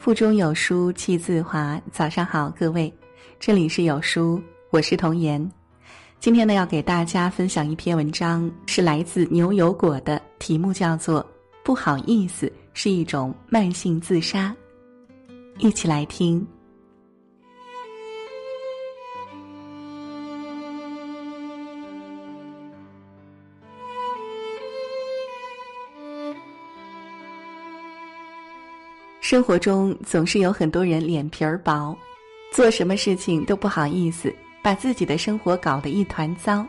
腹中有书气自华。早上好，各位，这里是有书，我是童言。今天呢，要给大家分享一篇文章，是来自牛油果的，题目叫做《不好意思是一种慢性自杀》。一起来听。生活中总是有很多人脸皮儿薄，做什么事情都不好意思，把自己的生活搞得一团糟。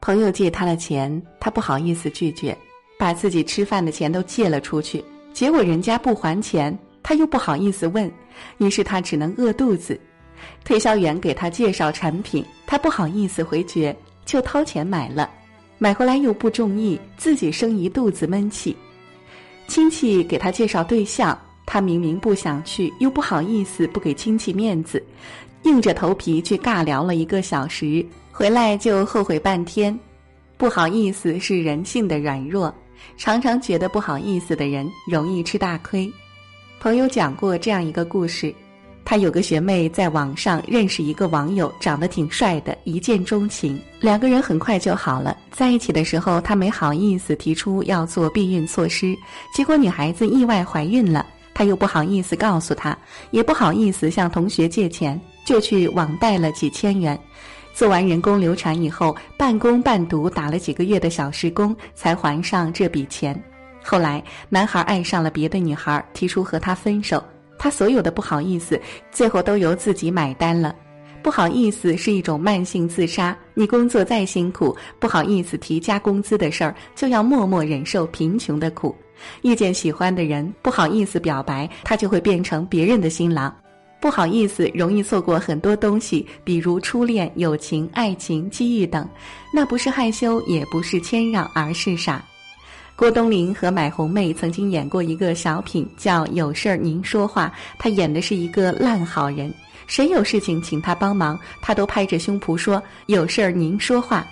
朋友借他的钱，他不好意思拒绝，把自己吃饭的钱都借了出去，结果人家不还钱，他又不好意思问，于是他只能饿肚子。推销员给他介绍产品，他不好意思回绝，就掏钱买了，买回来又不中意，自己生一肚子闷气。亲戚给他介绍对象。他明明不想去，又不好意思不给亲戚面子，硬着头皮去尬聊了一个小时，回来就后悔半天。不好意思是人性的软弱，常常觉得不好意思的人容易吃大亏。朋友讲过这样一个故事：他有个学妹在网上认识一个网友，长得挺帅的，一见钟情，两个人很快就好了。在一起的时候，他没好意思提出要做避孕措施，结果女孩子意外怀孕了。他又不好意思告诉他，也不好意思向同学借钱，就去网贷了几千元。做完人工流产以后，半工半读打了几个月的小时工，才还上这笔钱。后来，男孩爱上了别的女孩，提出和他分手。他所有的不好意思，最后都由自己买单了。不好意思是一种慢性自杀。你工作再辛苦，不好意思提加工资的事儿，就要默默忍受贫穷的苦。遇见喜欢的人，不好意思表白，他就会变成别人的新郎。不好意思，容易错过很多东西，比如初恋、友情、爱情、机遇等。那不是害羞，也不是谦让，而是傻。郭冬临和买红妹曾经演过一个小品，叫《有事儿您说话》，他演的是一个烂好人，谁有事情请他帮忙，他都拍着胸脯说：“有事儿您说话。”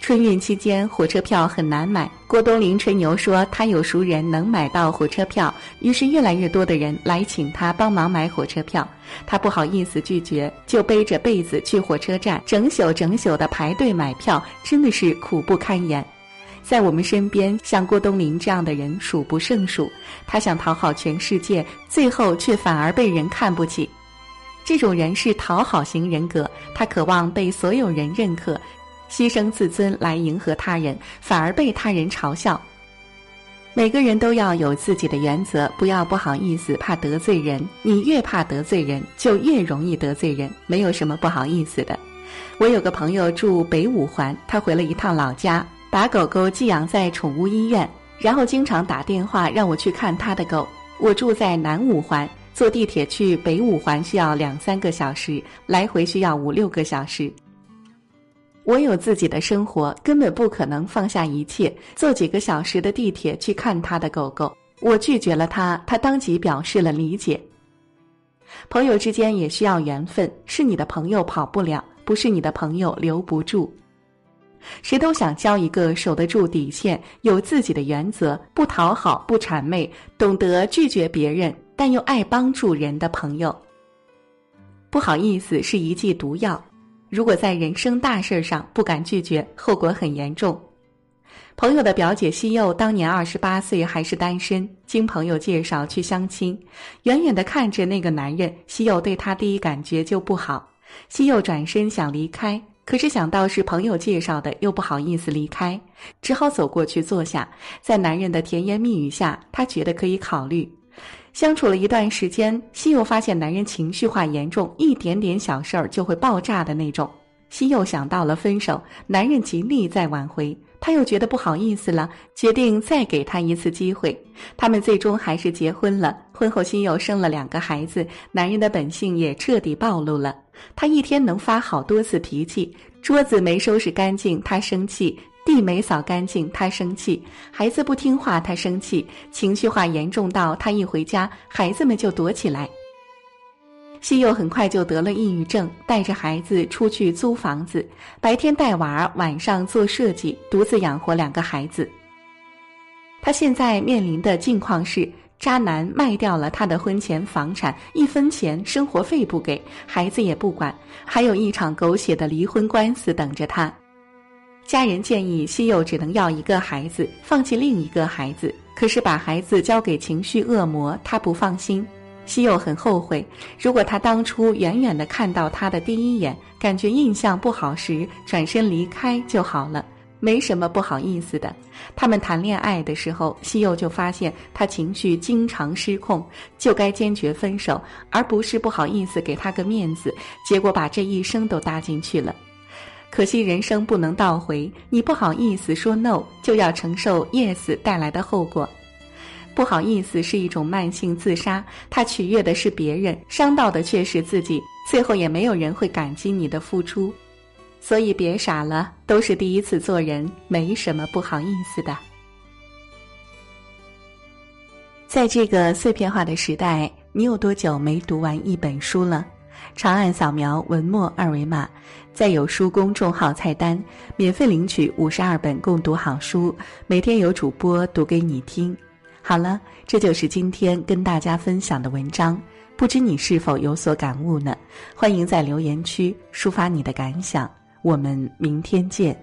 春运期间，火车票很难买。郭冬临吹牛说他有熟人能买到火车票，于是越来越多的人来请他帮忙买火车票。他不好意思拒绝，就背着被子去火车站，整宿整宿的排队买票，真的是苦不堪言。在我们身边，像郭冬临这样的人数不胜数。他想讨好全世界，最后却反而被人看不起。这种人是讨好型人格，他渴望被所有人认可。牺牲自尊来迎合他人，反而被他人嘲笑。每个人都要有自己的原则，不要不好意思，怕得罪人。你越怕得罪人，就越容易得罪人。没有什么不好意思的。我有个朋友住北五环，他回了一趟老家，把狗狗寄养在宠物医院，然后经常打电话让我去看他的狗。我住在南五环，坐地铁去北五环需要两三个小时，来回需要五六个小时。我有自己的生活，根本不可能放下一切，坐几个小时的地铁去看他的狗狗。我拒绝了他，他当即表示了理解。朋友之间也需要缘分，是你的朋友跑不了，不是你的朋友留不住。谁都想交一个守得住底线、有自己的原则、不讨好、不谄媚、懂得拒绝别人但又爱帮助人的朋友。不好意思，是一剂毒药。如果在人生大事上不敢拒绝，后果很严重。朋友的表姐西柚当年二十八岁还是单身，经朋友介绍去相亲，远远的看着那个男人，西柚对他第一感觉就不好。西柚转身想离开，可是想到是朋友介绍的，又不好意思离开，只好走过去坐下。在男人的甜言蜜语下，她觉得可以考虑。相处了一段时间，西柚发现男人情绪化严重，一点点小事儿就会爆炸的那种。西柚想到了分手，男人极力在挽回，他又觉得不好意思了，决定再给他一次机会。他们最终还是结婚了。婚后，西柚生了两个孩子，男人的本性也彻底暴露了。他一天能发好多次脾气，桌子没收拾干净，他生气。地没扫干净，他生气；孩子不听话，他生气。情绪化严重到他一回家，孩子们就躲起来。西柚很快就得了抑郁症，带着孩子出去租房子，白天带娃，晚上做设计，独自养活两个孩子。他现在面临的境况是：渣男卖掉了他的婚前房产，一分钱生活费不给，孩子也不管，还有一场狗血的离婚官司等着他。家人建议西柚只能要一个孩子，放弃另一个孩子。可是把孩子交给情绪恶魔，他不放心。西柚很后悔，如果他当初远远的看到他的第一眼，感觉印象不好时转身离开就好了，没什么不好意思的。他们谈恋爱的时候，西柚就发现他情绪经常失控，就该坚决分手，而不是不好意思给他个面子，结果把这一生都搭进去了。可惜人生不能倒回，你不好意思说 no，就要承受 yes 带来的后果。不好意思是一种慢性自杀，它取悦的是别人，伤到的却是自己，最后也没有人会感激你的付出。所以别傻了，都是第一次做人，没什么不好意思的。在这个碎片化的时代，你有多久没读完一本书了？长按扫描文末二维码，在有书公众号菜单免费领取五十二本共读好书，每天有主播读给你听。好了，这就是今天跟大家分享的文章，不知你是否有所感悟呢？欢迎在留言区抒发你的感想，我们明天见。